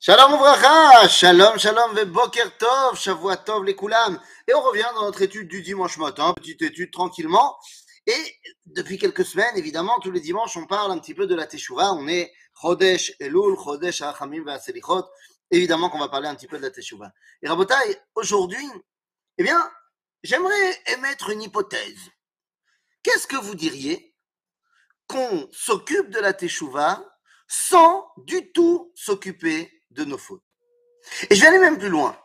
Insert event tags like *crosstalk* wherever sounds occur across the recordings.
Shalom Ouvracha, Shalom Shalom Boker Tov, Shavua Tov les. Et on revient dans notre étude du dimanche matin, petite étude tranquillement. Et depuis quelques semaines, évidemment, tous les dimanches, on parle un petit peu de la Teshuvah. On est Chodesh Elul, Chodesh Achamim Selichot. Évidemment qu'on va parler un petit peu de la Teshuvah. Et Rabotai, aujourd'hui, eh bien, j'aimerais émettre une hypothèse. Qu'est-ce que vous diriez qu'on s'occupe de la Teshuvah sans du tout s'occuper de nos fautes. Et je vais aller même plus loin.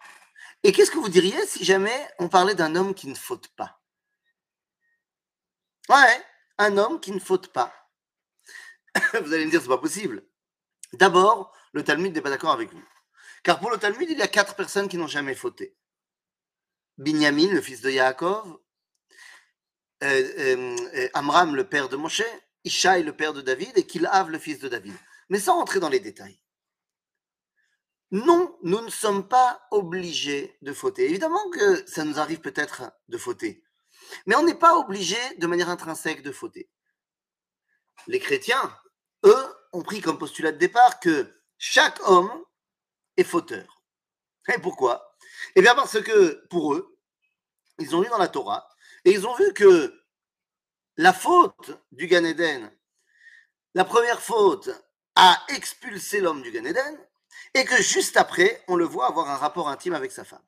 Et qu'est-ce que vous diriez si jamais on parlait d'un homme qui ne faute pas? Ouais, un homme qui ne faute pas. *laughs* vous allez me dire, c'est pas possible. D'abord, le Talmud n'est pas d'accord avec vous. Car pour le Talmud, il y a quatre personnes qui n'ont jamais fauté. Binyamin, le fils de Yaakov, euh, euh, Amram, le père de Moshe, Ishaï, le père de David, et Kilhav, le fils de David. Mais sans rentrer dans les détails. Non, nous ne sommes pas obligés de fauter. Évidemment que ça nous arrive peut-être de fauter, mais on n'est pas obligé de manière intrinsèque de fauter. Les chrétiens, eux, ont pris comme postulat de départ que chaque homme est fauteur. Et pourquoi? Eh bien parce que pour eux, ils ont lu dans la Torah et ils ont vu que la faute du Gan Eden, la première faute a expulsé l'homme du Gan Eden, et que juste après, on le voit avoir un rapport intime avec sa femme.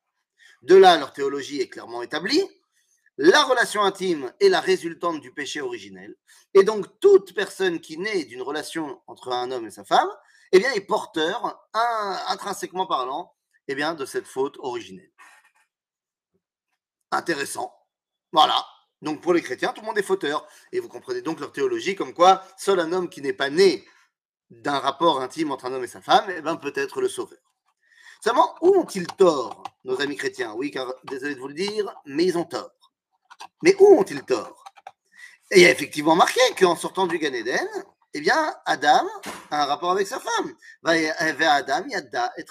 De là, leur théologie est clairement établie. La relation intime est la résultante du péché originel. Et donc, toute personne qui naît d'une relation entre un homme et sa femme, eh bien, est porteur, intrinsèquement parlant, eh bien, de cette faute originelle. Intéressant. Voilà. Donc, pour les chrétiens, tout le monde est fauteur. Et vous comprenez donc leur théologie comme quoi seul un homme qui n'est pas né d'un rapport intime entre un homme et sa femme, eh ben, peut être le sauveur. Seulement, où ont-ils tort, nos amis chrétiens? Oui, car désolé de vous le dire, mais ils ont tort. Mais où ont-ils tort? Et il y a effectivement marqué qu'en sortant du Gan eh bien, Adam a un rapport avec sa femme. Adam, Yadda et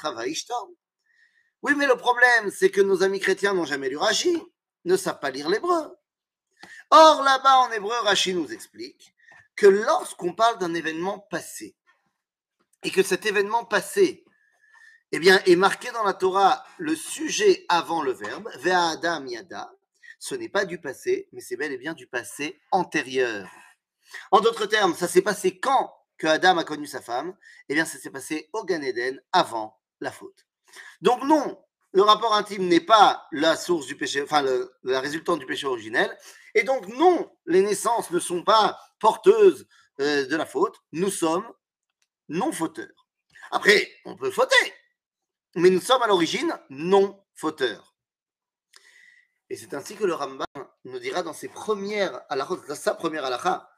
Oui, mais le problème, c'est que nos amis chrétiens n'ont jamais lu Rashi, ne savent pas lire l'hébreu. Or, là-bas, en hébreu, Rashi nous explique que lorsqu'on parle d'un événement passé, et que cet événement passé eh bien, est marqué dans la Torah le sujet avant le verbe, Vea Adam Yada, ce n'est pas du passé, mais c'est bel et bien du passé antérieur. En d'autres termes, ça s'est passé quand que Adam a connu sa femme? Eh bien, ça s'est passé au Gan avant la faute. Donc non, le rapport intime n'est pas la source du péché, enfin la résultante du péché originel. Et donc non, les naissances ne sont pas porteuses euh, de la faute. Nous sommes non fauteurs. Après, on peut fauter, mais nous sommes à l'origine non fauteurs. Et c'est ainsi que le Rambam nous dira dans ses premières dans sa première halakha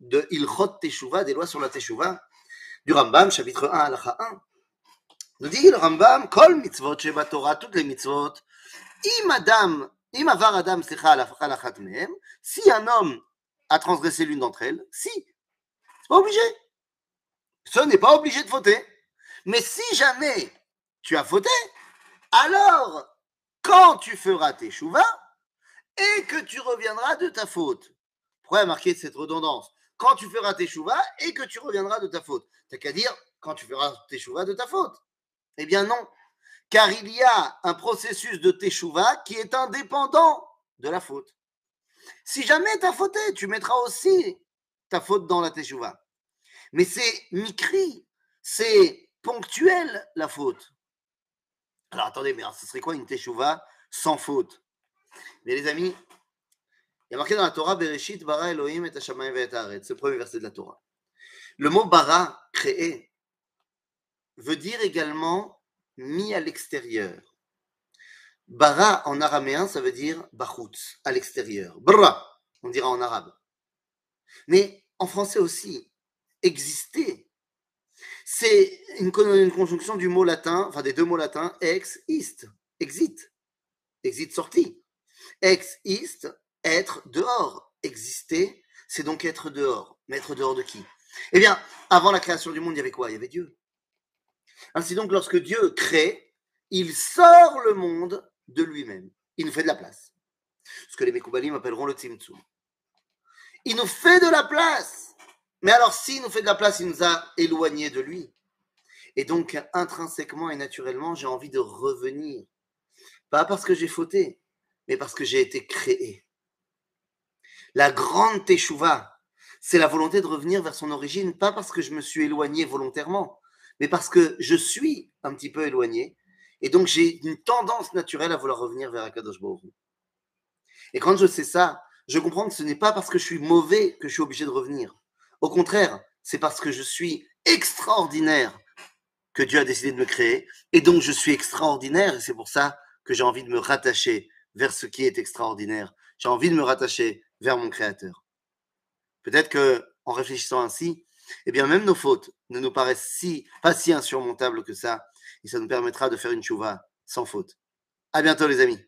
de Ilchot Teshuvah, des lois sur la Teshuvah, du Rambam, chapitre 1, halakha 1. Nous dit le Rambam, Kol mitzvot sheba Torah, toutes les mitzvot, im adam, im avar adam si un homme a transgressé l'une d'entre elles, si, c'est pas obligé ce n'est pas obligé de fauter. Mais si jamais tu as fauté, alors quand tu feras tes chouvas et que tu reviendras de ta faute. Pourquoi marquer cette redondance? Quand tu feras tes chouvas et que tu reviendras de ta faute. T'as qu'à dire quand tu feras tes chouvas de ta faute. Eh bien non, car il y a un processus de teshuva qui est indépendant de la faute. Si jamais tu as fauté, tu mettras aussi ta faute dans la teshuva. Mais c'est micri, c'est ponctuel la faute. Alors attendez, mais ce serait quoi une teshuva sans faute? Mais les amis, il y a marqué dans la Torah Bereshit bara Elohim et Hashamayim et C'est le premier verset de la Torah. Le mot bara, créé, veut dire également mis à l'extérieur. Bara en araméen, ça veut dire bachutz, à l'extérieur. Bra, on dira en arabe. Mais en français aussi, exister. C'est une, conjonction du mot latin, enfin des deux mots latins, ex, ist, exit, exit sorti. Ex, ist, être dehors. Exister, c'est donc être dehors. Mais être dehors de qui? Eh bien, avant la création du monde, il y avait quoi? Il y avait Dieu. Ainsi donc, lorsque Dieu crée, il sort le monde de lui-même. Il nous fait de la place. Ce que les Mekoubalim appelleront le Tzimtzum. Il nous fait de la place. Mais alors, s'il nous fait de la place, il nous a éloignés de lui. Et donc, intrinsèquement et naturellement, j'ai envie de revenir. Pas parce que j'ai fauté, mais parce que j'ai été créé. La grande teshuva, c'est la volonté de revenir vers son origine, pas parce que je me suis éloigné volontairement, mais parce que je suis un petit peu éloigné, et donc j'ai une tendance naturelle à vouloir revenir vers Akadosh Et quand je sais ça, je comprends que ce n'est pas parce que je suis mauvais que je suis obligé de revenir. Au contraire, c'est parce que je suis extraordinaire que Dieu a décidé de me créer, et donc je suis extraordinaire, et c'est pour ça que j'ai envie de me rattacher vers ce qui est extraordinaire. J'ai envie de me rattacher vers mon Créateur. Peut-être que, en réfléchissant ainsi, eh bien, même nos fautes ne nous paraissent pas si insurmontables que ça, et ça nous permettra de faire une chouva sans faute. À bientôt, les amis.